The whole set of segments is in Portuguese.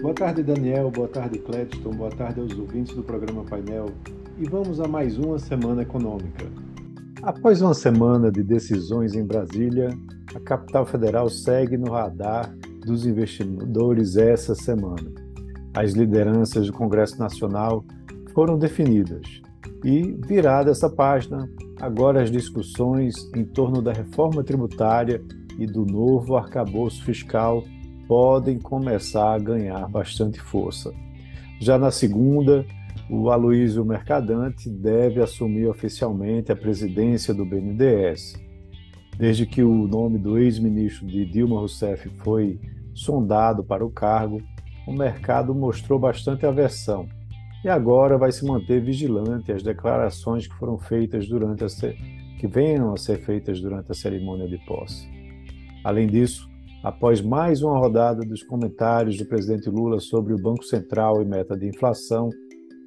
Boa tarde, Daniel. Boa tarde, Clédson. Boa tarde aos ouvintes do programa Painel. E vamos a mais uma semana econômica. Após uma semana de decisões em Brasília, a capital federal segue no radar dos investidores essa semana. As lideranças do Congresso Nacional foram definidas e, virada essa página, agora as discussões em torno da reforma tributária e do novo arcabouço fiscal podem começar a ganhar bastante força. Já na segunda, o Aloysio Mercadante deve assumir oficialmente a presidência do BNDES. Desde que o nome do ex-ministro de Dilma Rousseff foi sondado para o cargo, o mercado mostrou bastante aversão e agora vai se manter vigilante às declarações que foram feitas durante a que venham a ser feitas durante a cerimônia de posse. Além disso, após mais uma rodada dos comentários do presidente Lula sobre o Banco Central e meta de inflação,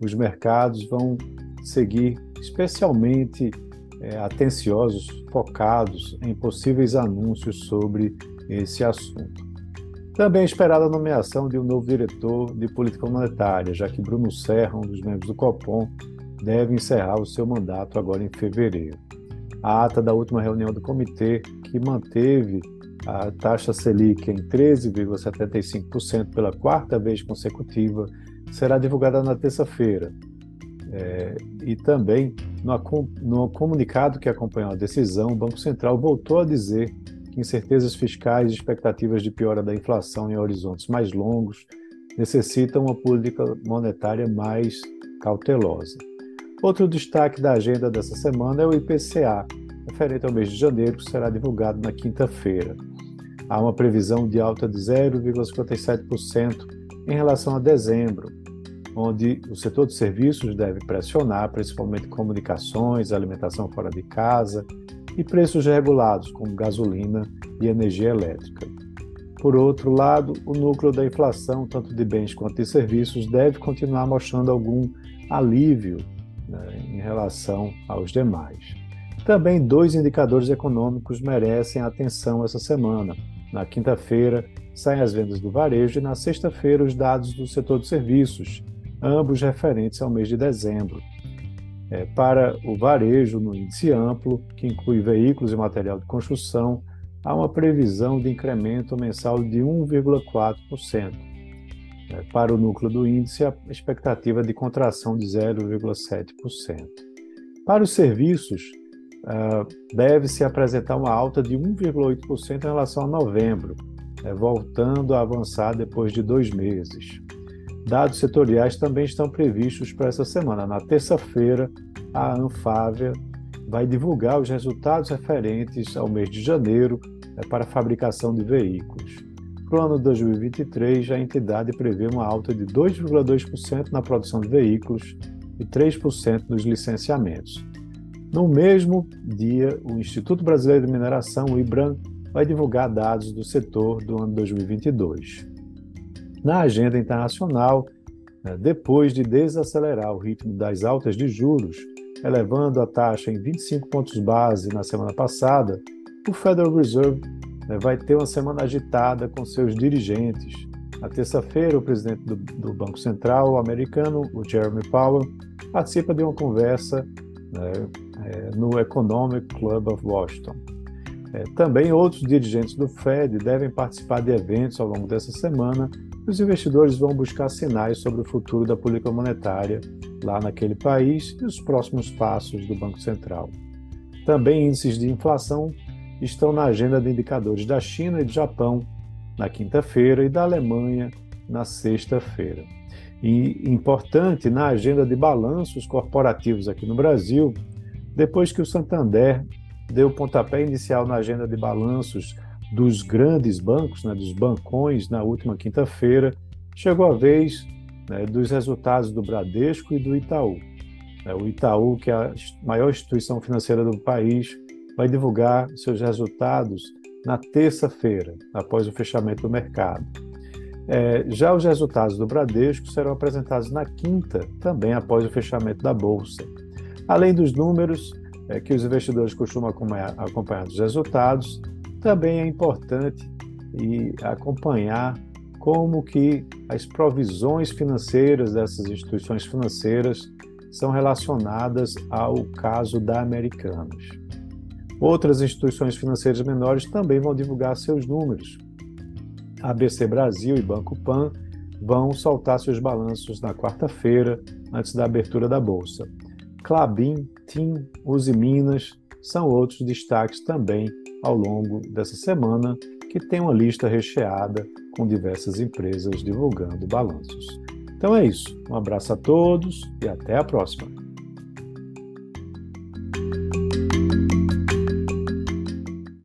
os mercados vão seguir especialmente é, atenciosos, focados em possíveis anúncios sobre esse assunto. Também esperada a nomeação de um novo diretor de política monetária, já que Bruno Serra, um dos membros do Copom, deve encerrar o seu mandato agora em fevereiro. A ata da última reunião do comitê, que manteve a taxa Selic em 13,75% pela quarta vez consecutiva, será divulgada na terça-feira. É, e também, no, no comunicado que acompanhou a decisão, o Banco Central voltou a dizer incertezas fiscais e expectativas de piora da inflação em horizontes mais longos necessitam uma política monetária mais cautelosa. Outro destaque da agenda dessa semana é o IPCA, referente ao mês de janeiro, que será divulgado na quinta-feira. Há uma previsão de alta de 0,57% em relação a dezembro, onde o setor de serviços deve pressionar, principalmente comunicações, alimentação fora de casa e preços regulados, como gasolina e energia elétrica. Por outro lado, o núcleo da inflação, tanto de bens quanto de serviços, deve continuar mostrando algum alívio né, em relação aos demais. Também dois indicadores econômicos merecem atenção essa semana. Na quinta-feira, saem as vendas do varejo e na sexta-feira, os dados do setor de serviços, ambos referentes ao mês de dezembro é, para o varejo no índice amplo, que inclui veículos e material de construção, há uma previsão de incremento mensal de 1,4%. É, para o núcleo do índice, a expectativa de contração de 0,7%. Para os serviços, deve-se apresentar uma alta de 1,8% em relação a novembro, é, voltando a avançar depois de dois meses. Dados setoriais também estão previstos para essa semana. Na terça-feira, a Anfávia vai divulgar os resultados referentes ao mês de janeiro né, para a fabricação de veículos. Para o ano 2023, a entidade prevê uma alta de 2,2% na produção de veículos e 3% nos licenciamentos. No mesmo dia, o Instituto Brasileiro de Mineração, o IBRAM, vai divulgar dados do setor do ano 2022. Na agenda internacional, né, depois de desacelerar o ritmo das altas de juros, elevando a taxa em 25 pontos base na semana passada, o Federal Reserve né, vai ter uma semana agitada com seus dirigentes. Na terça-feira, o presidente do, Banco Central americano, o Jeremy Powell, participa de uma conversa né, no Economic Club of Washington. É, também outros dirigentes do Fed devem participar de eventos ao longo dessa semana os investidores vão buscar sinais sobre o futuro da política monetária lá naquele país e os próximos passos do Banco Central. Também índices de inflação estão na agenda de indicadores da China e do Japão na quinta-feira e da Alemanha na sexta-feira. E importante na agenda de balanços corporativos aqui no Brasil, depois que o Santander deu o pontapé inicial na agenda de balanços dos grandes bancos, né, dos bancões, na última quinta-feira, chegou a vez né, dos resultados do Bradesco e do Itaú. É, o Itaú, que é a maior instituição financeira do país, vai divulgar seus resultados na terça-feira, após o fechamento do mercado. É, já os resultados do Bradesco serão apresentados na quinta, também após o fechamento da Bolsa. Além dos números é, que os investidores costumam acompanhar, acompanhar dos resultados, também é importante e acompanhar como que as provisões financeiras dessas instituições financeiras são relacionadas ao caso da Americanas. Outras instituições financeiras menores também vão divulgar seus números. ABC Brasil e Banco Pan vão soltar seus balanços na quarta-feira, antes da abertura da bolsa. Clabin, TIM, Uzi Minas são outros destaques também ao longo dessa semana, que tem uma lista recheada com diversas empresas divulgando balanços. Então é isso. Um abraço a todos e até a próxima.